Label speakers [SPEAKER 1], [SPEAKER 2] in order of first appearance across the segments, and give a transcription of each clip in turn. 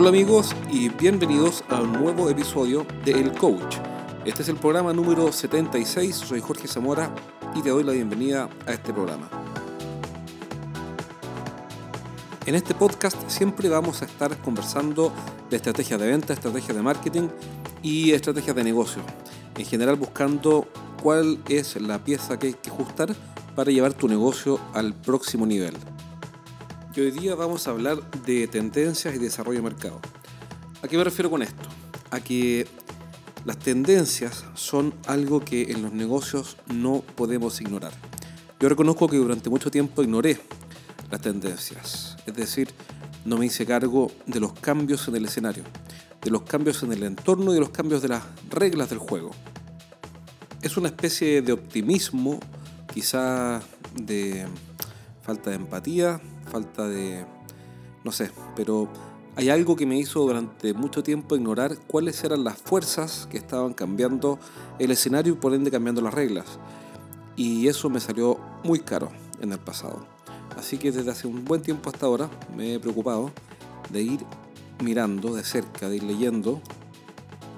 [SPEAKER 1] Hola amigos y bienvenidos a un nuevo episodio de El Coach. Este es el programa número 76, soy Jorge Zamora y te doy la bienvenida a este programa. En este podcast siempre vamos a estar conversando de estrategias de venta, estrategias de marketing y estrategias de negocio. En general buscando cuál es la pieza que hay que ajustar para llevar tu negocio al próximo nivel. Hoy día vamos a hablar de tendencias y desarrollo de mercado. ¿A qué me refiero con esto? A que las tendencias son algo que en los negocios no podemos ignorar. Yo reconozco que durante mucho tiempo ignoré las tendencias, es decir, no me hice cargo de los cambios en el escenario, de los cambios en el entorno y de los cambios de las reglas del juego. Es una especie de optimismo, quizá de falta de empatía, falta de... no sé, pero hay algo que me hizo durante mucho tiempo ignorar cuáles eran las fuerzas que estaban cambiando el escenario y por ende cambiando las reglas. Y eso me salió muy caro en el pasado. Así que desde hace un buen tiempo hasta ahora me he preocupado de ir mirando de cerca, de ir leyendo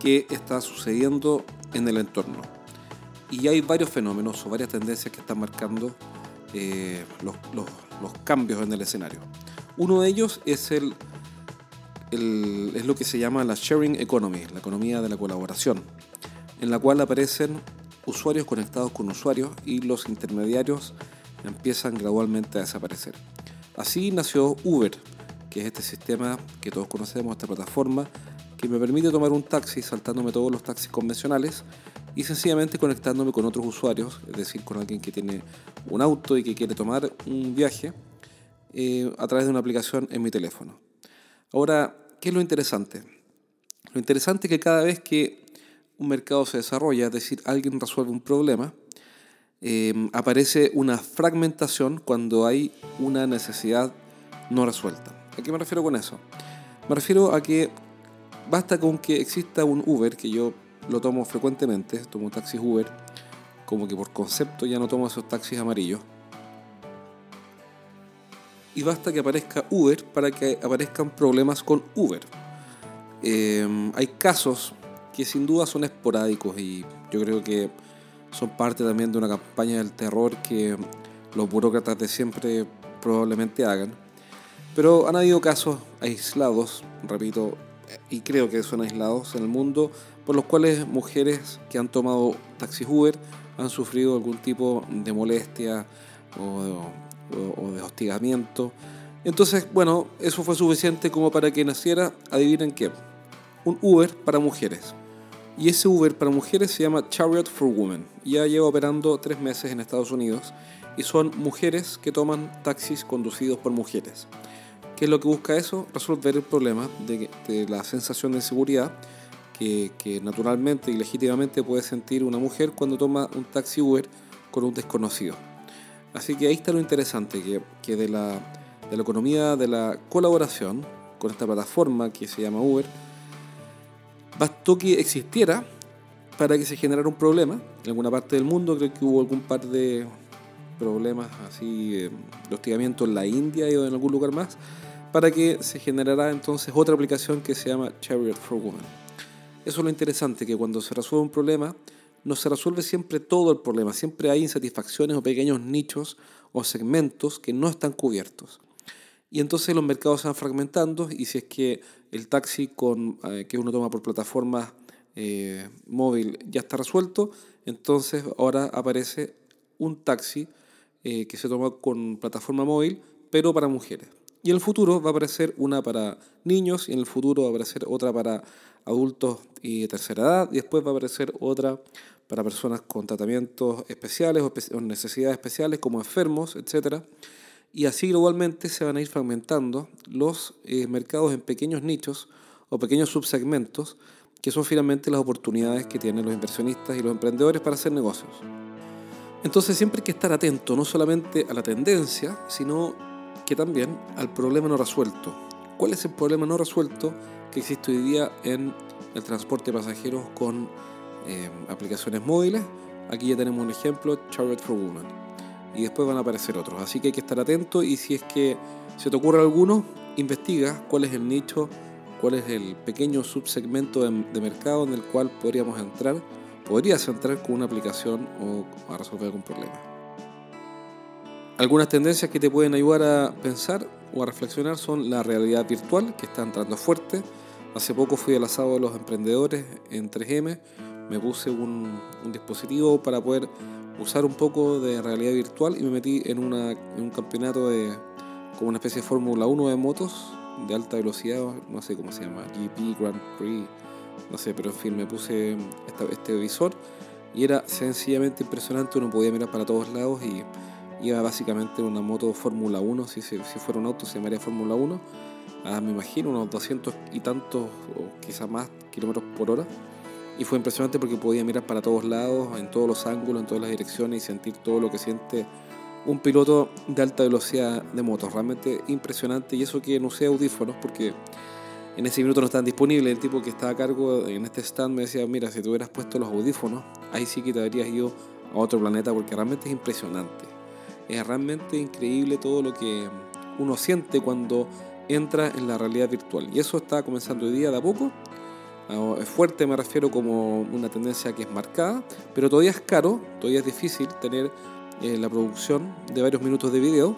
[SPEAKER 1] qué está sucediendo en el entorno. Y hay varios fenómenos o varias tendencias que están marcando eh, los, los cambios en el escenario. Uno de ellos es, el, es lo que se llama la sharing economy, la economía de la colaboración, en la cual aparecen usuarios conectados con usuarios y los intermediarios empiezan gradualmente a desaparecer. Así nació Uber, que es este sistema que todos conocemos, esta plataforma, que me permite tomar un taxi saltándome todos los taxis convencionales y sencillamente conectándome con otros usuarios, es decir, con alguien que tiene un auto y que quiere tomar un viaje eh, a través de una aplicación en mi teléfono. Ahora, ¿qué es lo interesante? Lo interesante es que cada vez que un mercado se desarrolla, es decir, alguien resuelve un problema, eh, aparece una fragmentación cuando hay una necesidad no resuelta. ¿A qué me refiero con eso? Me refiero a que basta con que exista un Uber, que yo lo tomo frecuentemente, tomo taxis Uber, como que por concepto ya no tomo esos taxis amarillos. Y basta que aparezca Uber para que aparezcan problemas con Uber. Em, hay casos que sin duda son esporádicos y yo creo que son parte también de una campaña del terror que los burócratas de siempre probablemente hagan. Pero han habido casos aislados, repito, y creo que son aislados en el mundo, por los cuales mujeres que han tomado taxis Uber han sufrido algún tipo de molestia o, de hostigamiento. Entonces, bueno, eso fue suficiente como para que naciera, adivinen qué, un Uber para mujeres. Y ese Uber para mujeres se llama Chariot for Women. Ya lleva operando tres meses en Estados Unidos y son mujeres que toman taxis conducidos por mujeres. ¿Qué es lo que busca eso? Resolver el problema de, de la sensación de inseguridad que, naturalmente y legítimamente puede sentir una mujer cuando toma un taxi Uber con un desconocido. Así que ahí está lo interesante, que, que de, la, de la economía de la colaboración con esta plataforma que se llama Uber, bastó que existiera para que se generara un problema. En alguna parte del mundo creo que hubo algún par de problemas así eh, de hostigamiento en la India y en algún lugar más, para que se generara entonces otra aplicación que se llama Chariot for Women. Eso es lo interesante, que cuando se resuelve un problema, no se resuelve siempre todo el problema, siempre hay insatisfacciones o pequeños nichos o segmentos que no están cubiertos. Y entonces los mercados se van fragmentando y si es que el taxi eh, que uno toma por plataforma eh, móvil ya está resuelto, entonces ahora aparece un taxi eh, que se toma con plataforma móvil, pero para mujeres. Y en el futuro va a aparecer una para niños y en el futuro va a aparecer otra para adultos y de tercera edad, y después va a aparecer otra para personas con tratamientos especiales o, necesidades especiales como enfermos, etc. Y así globalmente se van a ir fragmentando los eh, mercados en pequeños nichos o pequeños subsegmentos que son finalmente las oportunidades que tienen los inversionistas y los emprendedores para hacer negocios. Entonces siempre hay que estar atento no solamente a la tendencia, sino que también al problema no resuelto. ¿Cuál es el problema no resuelto que existe hoy día en el transporte de pasajeros con eh, aplicaciones móviles. Aquí ya tenemos un ejemplo, Chariot for Women. Y después van a aparecer otros. Así que hay que estar atento y si es que se te ocurre alguno, investiga cuál es el nicho cuál es el pequeño subsegmento de, de mercado en el cual podríamos entrar, podrías entrar con una aplicación o a resolver algún problema. Algunas tendencias que te pueden ayudar a pensar o a reflexionar son la realidad virtual, que está entrando fuerte. Hace poco fui al asado de los emprendedores en 3M, me puse un, un dispositivo para poder usar un poco de realidad virtual y me metí en, una, en un campeonato de como una especie de Fórmula 1 de motos de alta velocidad, no sé cómo se llama, GP, Grand Prix, no sé, pero en fin, me puse este visor y era sencillamente impresionante, uno podía mirar para todos lados y iba básicamente una moto Fórmula 1, si, si, fuera un auto se llamaría Fórmula 1, ah, me imagino unos 200 y tantos o quizás más kilómetros por hora. Y fue impresionante porque podía mirar para todos lados, en todos los ángulos, en todas las direcciones y sentir todo lo que siente un piloto de alta velocidad de moto. Realmente impresionante y eso que no usé audífonos porque en ese minuto no estaban disponibles. El tipo que estaba a cargo en este stand me decía, mira, si te hubieras puesto los audífonos, ahí sí que te habrías ido a otro planeta porque realmente es impresionante. Es realmente increíble todo lo que uno siente cuando entra en la realidad virtual. Y eso está comenzando hoy día de a poco Ah, es fuerte, me refiero como una tendencia que es marcada, pero todavía es caro, todavía es difícil tener eh, la producción de varios minutos de video,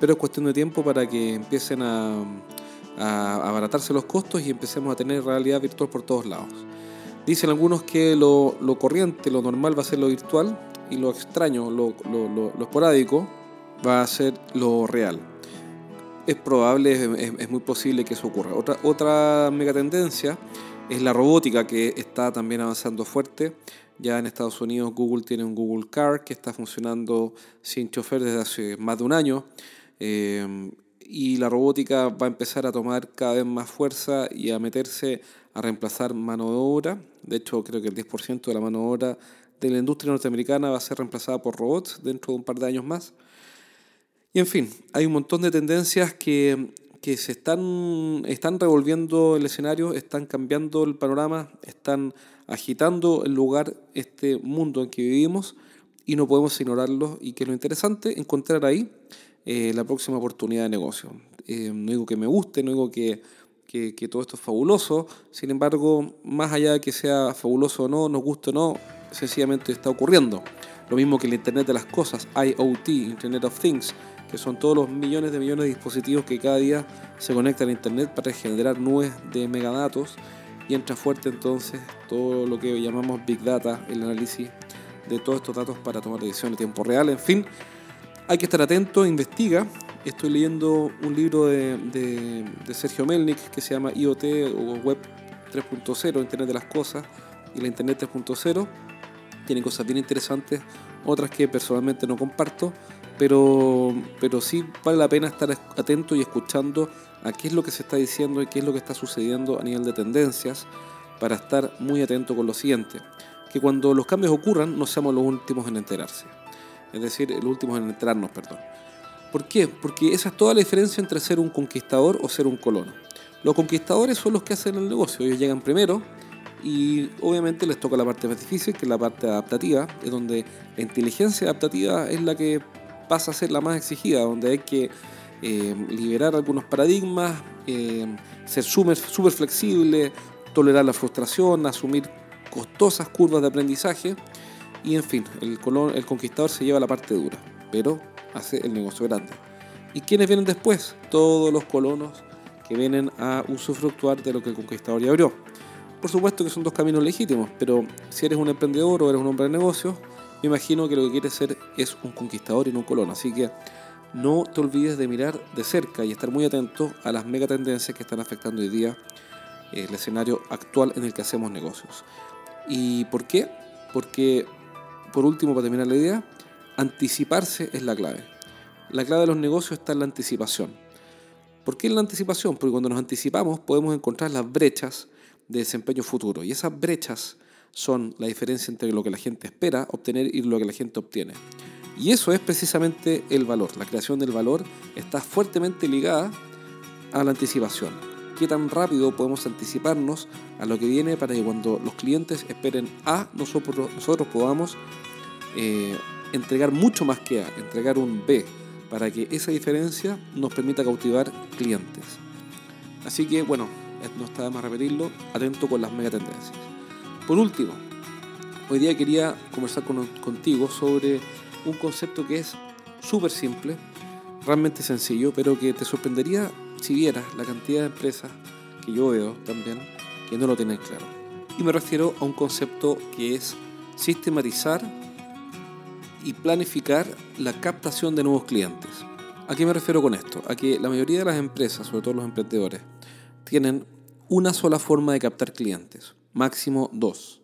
[SPEAKER 1] pero es cuestión de tiempo para que empiecen a, abaratarse los costos y empecemos a tener realidad virtual por todos lados. Dicen algunos que lo, corriente, lo normal va a ser lo virtual y lo extraño, lo, esporádico, va a ser lo real. Es probable, es, es, muy posible que eso ocurra. Otra, otra mega tendencia es la robótica que está también avanzando fuerte. Ya en Estados Unidos Google tiene un Google Car que está funcionando sin chofer desde hace más de un año. Eh, y la robótica va a empezar a tomar cada vez más fuerza y a meterse a reemplazar mano de obra. De hecho, creo que el 10% de la mano de obra de la industria norteamericana va a ser reemplazada por robots dentro de un par de años más. Y en fin, hay un montón de tendencias que que se están, están revolviendo el escenario, están cambiando el panorama, están agitando el lugar, este mundo en que vivimos y no podemos ignorarlo y que es lo interesante, encontrar ahí eh, la próxima oportunidad de negocio. Eh, no digo que me guste, no digo que, que, que, todo esto es fabuloso, sin embargo, más allá de que sea fabuloso o no, nos guste o no, sencillamente está ocurriendo. Lo mismo que el Internet de las Cosas, IoT, Internet of Things, que son todos los millones de millones de dispositivos que cada día se conectan a Internet para generar nubes de megadatos y entra fuerte entonces todo lo que llamamos Big Data, el análisis de todos estos datos para tomar decisiones en tiempo real. En fin, hay que estar atento, investiga. Estoy leyendo un libro de, de, Sergio Melnik que se llama IoT o Web 3.0, Internet de las Cosas y la Internet 3.0. Tiene cosas bien interesantes, otras que personalmente no comparto, pero, pero sí vale la pena estar atento y escuchando a qué es lo que se está diciendo y qué es lo que está sucediendo a nivel de tendencias para estar muy atento con lo siguiente, que cuando los cambios ocurran no seamos los últimos en enterarse, es decir, los últimos en enterarnos, perdón. ¿Por qué? Porque esa es toda la diferencia entre ser un conquistador o ser un colono. Los conquistadores son los que hacen el negocio, ellos llegan primero y obviamente les toca la parte más difícil, que es la parte adaptativa, es donde la inteligencia adaptativa es la que pasa a ser la más exigida, donde hay que eh, liberar algunos paradigmas, eh, ser súper flexible, tolerar la frustración, asumir costosas curvas de aprendizaje y en fin, el, el conquistador se lleva la parte dura, pero hace el negocio grande. ¿Y quiénes vienen después? Todos los colonos que vienen a usufructuar de lo que el conquistador ya abrió. Por supuesto que son dos caminos legítimos, pero si eres un emprendedor o eres un hombre de negocios, me imagino que lo que quieres ser es un conquistador y no un colono. Así que no te olvides de mirar de cerca y estar muy atento a las megatendencias que están afectando hoy día el escenario actual en el que hacemos negocios. ¿Y por qué? Porque, por último, para terminar la idea, anticiparse es la clave. La clave de los negocios está en la anticipación. ¿Por qué en la anticipación? Porque cuando nos anticipamos podemos encontrar las brechas de desempeño futuro. Y esas brechas son la diferencia entre lo que la gente espera obtener y lo que la gente obtiene. Y eso es precisamente el valor. La creación del valor está fuertemente ligada a la anticipación. ¿Qué tan rápido podemos anticiparnos a lo que viene para que cuando los clientes esperen A, nosotros, nosotros podamos eh, entregar mucho más que A, entregar un B, para que esa diferencia nos permita cautivar clientes? Así que, bueno, no está de más repetirlo, atento con las megatendencias. Por último, hoy día quería conversar contigo sobre un concepto que es súper simple, realmente sencillo, pero que te sorprendería si vieras la cantidad de empresas que yo veo también que no lo tienen claro. Y me refiero a un concepto que es sistematizar y planificar la captación de nuevos clientes. ¿A qué me refiero con esto? A que la mayoría de las empresas, sobre todo los emprendedores, tienen una sola forma de captar clientes, máximo dos,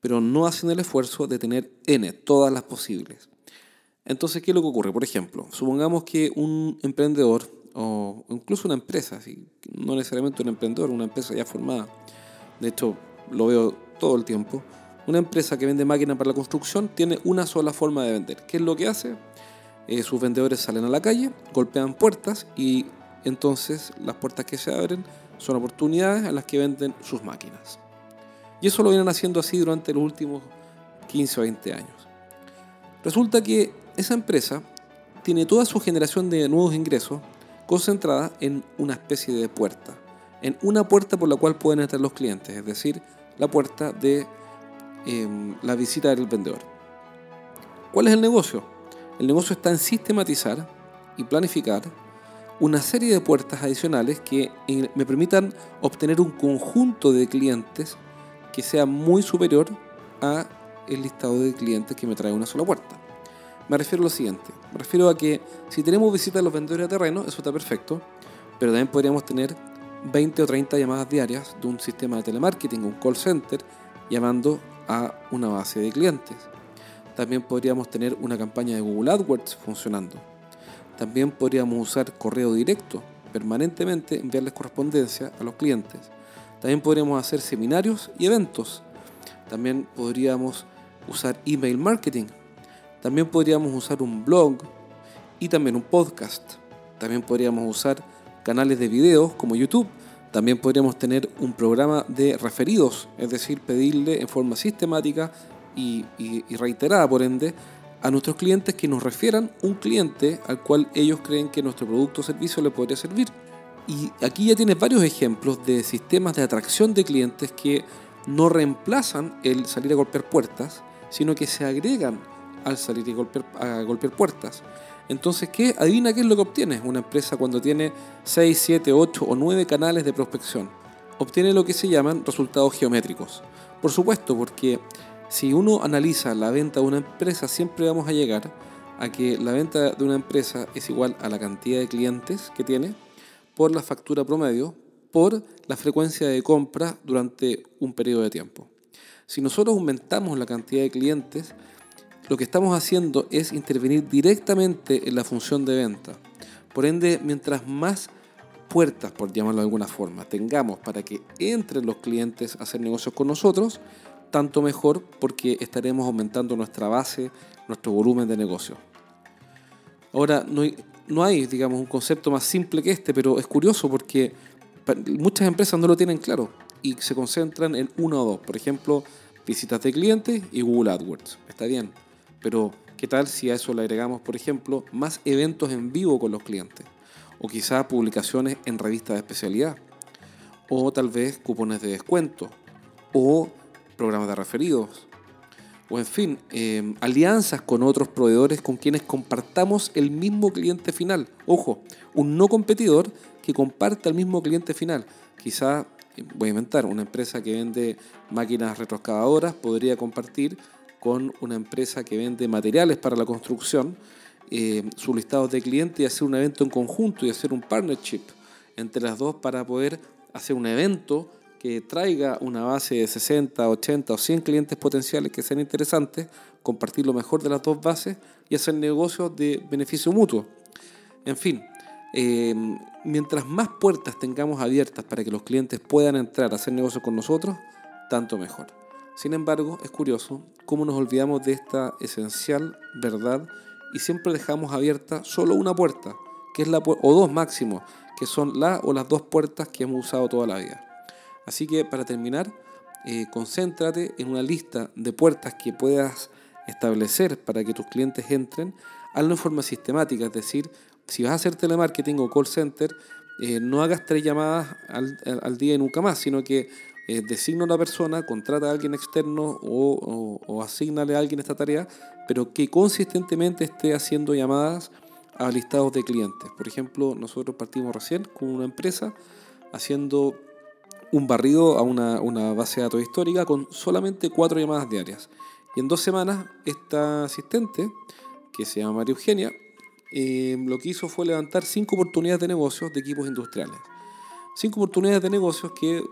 [SPEAKER 1] pero no hacen el esfuerzo de tener N, todas las posibles. Entonces, ¿qué es lo que ocurre? Por ejemplo, supongamos que un emprendedor o incluso una empresa, no necesariamente un emprendedor, una empresa ya formada, de hecho lo veo todo el tiempo, una empresa que vende máquinas para la construcción tiene una sola forma de vender. ¿Qué es lo que hace? Eh, sus vendedores salen a la calle, golpean puertas y entonces las puertas que se abren son oportunidades a las que venden sus máquinas. Y eso lo vienen haciendo así durante los últimos 15 o 20 años. Resulta que esa empresa tiene toda su generación de nuevos ingresos concentrada en una especie de puerta, en una puerta por la cual pueden entrar los clientes, es decir, la puerta de em, la visita del vendedor. ¿Cuál es el negocio? El negocio está en sistematizar y planificar una serie de puertas adicionales que eh, me permitan obtener un conjunto de clientes que sea muy superior a el listado de clientes que me trae una sola puerta. Me refiero a lo siguiente, me refiero a que si tenemos visitas a los vendedores de terreno, eso está perfecto, pero también podríamos tener 20 o 30 llamadas diarias de un sistema de telemarketing, un call center, llamando a una base de clientes. También podríamos tener una campaña de Google AdWords funcionando. También podríamos usar correo directo, permanentemente enviarles correspondencia a los clientes. También podríamos hacer seminarios y eventos. También podríamos usar email marketing también podríamos usar un blog y también un podcast. También podríamos usar canales de videos como YouTube. También podríamos tener un programa de referidos, es decir, pedirle en forma sistemática y, reiterada, por ende, a nuestros clientes que nos refieran un cliente al cual ellos creen que nuestro producto o servicio le podría servir. Y aquí ya tienes varios ejemplos de sistemas de atracción de clientes que no reemplazan el salir a golpear puertas, sino que se agregan al salir y golpear, a golpear puertas. Entonces, ¿qué? Adivina qué es lo que obtiene una empresa cuando tiene 6, 7, 8 o 9 canales de prospección. Obtiene lo que se llaman resultados geométricos. Por supuesto, porque si uno analiza la venta de una empresa, siempre vamos a llegar a que la venta de una empresa es igual a la cantidad de clientes que tiene por la factura promedio por la frecuencia de compra durante un periodo de tiempo. Si nosotros aumentamos la cantidad de clientes, lo que estamos haciendo es intervenir directamente en la función de venta. Por ende, mientras más puertas, por llamarlo de alguna forma, tengamos para que entren los clientes a hacer negocios con nosotros, tanto mejor porque estaremos aumentando nuestra base, nuestro volumen de negocio. Ahora, no hay, no hay, digamos, un concepto más simple que este, pero es curioso porque muchas empresas no lo tienen claro y se concentran en uno o dos. Por ejemplo, visitas de clientes y Google AdWords. Está bien. Pero, ¿qué tal si a eso le agregamos, por ejemplo, más eventos en vivo con los clientes? O quizá publicaciones en revistas de especialidad. O tal vez cupones de descuento. O programas de referidos. O en fin, em, alianzas con otros proveedores con quienes compartamos el mismo cliente final. Ojo, un no competidor que comparta el mismo cliente final. Quizá, voy a inventar, una empresa que vende máquinas retroexcavadoras podría compartir con una empresa que vende materiales para la construcción, eh, sus listados de clientes y hacer un evento en conjunto y hacer un partnership entre las dos para poder hacer un evento que traiga una base de 60, 80 o 100 clientes potenciales que sean interesantes, compartir lo mejor de las dos bases y hacer negocios de beneficio mutuo. En fin, eh, mientras más puertas tengamos abiertas para que los clientes puedan entrar a hacer negocios con nosotros, tanto mejor. Sin embargo, es curioso cómo nos olvidamos de esta esencial verdad y siempre dejamos abierta solo una puerta, que es la o dos máximo, que son la o las dos puertas que hemos usado toda la vida. Así que para terminar, eh, concéntrate en una lista de puertas que puedas establecer para que tus clientes entren, hazlo en forma sistemática, es decir, si vas a hacer telemarketing o call center, eh, no hagas tres llamadas al, al, día y nunca más, sino que eh, designa a una persona, contrata a alguien externo o, o, asignale a alguien esta tarea, pero que consistentemente esté haciendo llamadas a listados de clientes. Por ejemplo, nosotros partimos recién con una empresa haciendo un barrido a una, una base de datos histórica con solamente cuatro llamadas diarias. Y en dos semanas, esta asistente, que se llama María Eugenia, eh, lo que hizo fue levantar cinco oportunidades de negocios de equipos industriales. Cinco oportunidades de negocios que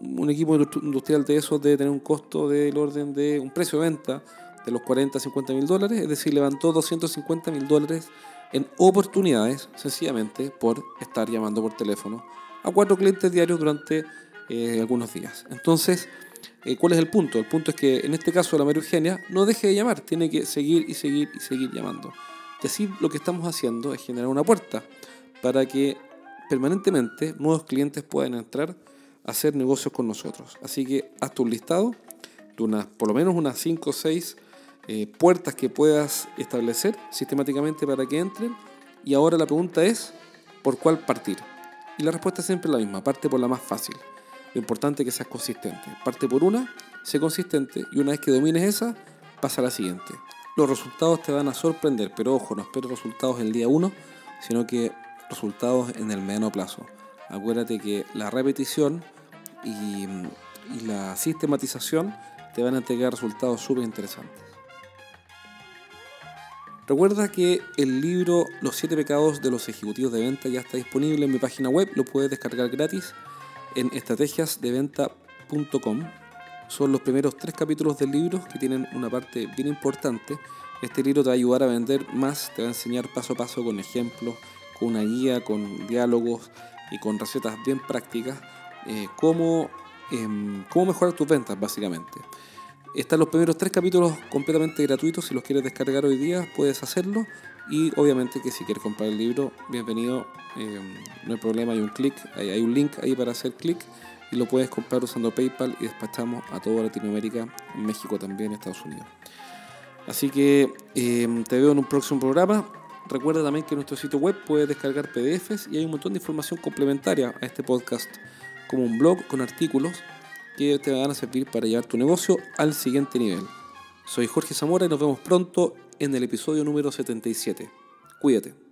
[SPEAKER 1] un equipo industrial de esos debe tener un costo del orden de un precio de venta de los 40 a 50 mil dólares, es decir, levantó 250 mil dólares en oportunidades, sencillamente por estar llamando por teléfono a cuatro clientes diarios durante eh, algunos días. Entonces, eh, ¿cuál es el punto? El punto es que en este caso la María no deje de llamar, tiene que seguir y seguir y seguir llamando. Y así lo que estamos haciendo es generar una puerta para que permanentemente nuevos clientes puedan entrar a hacer negocios con nosotros. Así que hazte un listado de unas, por lo menos unas 5 o 6 eh, puertas que puedas establecer sistemáticamente para que entren. Y ahora la pregunta es, ¿por cuál partir? Y la respuesta es siempre la misma, parte por la más fácil. Lo importante es que seas consistente. Parte por una, sé consistente y una vez que domines esa, pasa a la siguiente. Los resultados te van a sorprender, pero ojo, no esperes resultados el día 1, sino que resultados en el mediano plazo. Acuérdate que la repetición y, y la sistematización te van a entregar resultados súper interesantes. Recuerda que el libro Los siete pecados de los ejecutivos de venta ya está disponible en mi página web, lo puedes descargar gratis en estrategiasdeventa.com. Son los primeros tres capítulos del libro que tienen una parte bien importante. Este libro te va a ayudar a vender más, te va a enseñar paso a paso con ejemplos, con una guía, con diálogos y con recetas bien prácticas, eh, cómo, em, cómo mejorar tus ventas básicamente. Están los primeros tres capítulos completamente gratuitos. Si los quieres descargar hoy día, puedes hacerlo. Y obviamente que si quieres comprar el libro, bienvenido. Eh, no hay problema, hay un clic, hay, un link ahí para hacer clic. Y lo puedes comprar usando PayPal y despachamos a toda Latinoamérica, México también, Estados Unidos. Así que eh, te veo en un próximo programa. Recuerda también que en nuestro sitio web puedes descargar PDFs y hay un montón de información complementaria a este podcast, como un blog con artículos que te van a servir para llevar tu negocio al siguiente nivel. Soy Jorge Zamora y nos vemos pronto en el episodio número 77. Cuídate.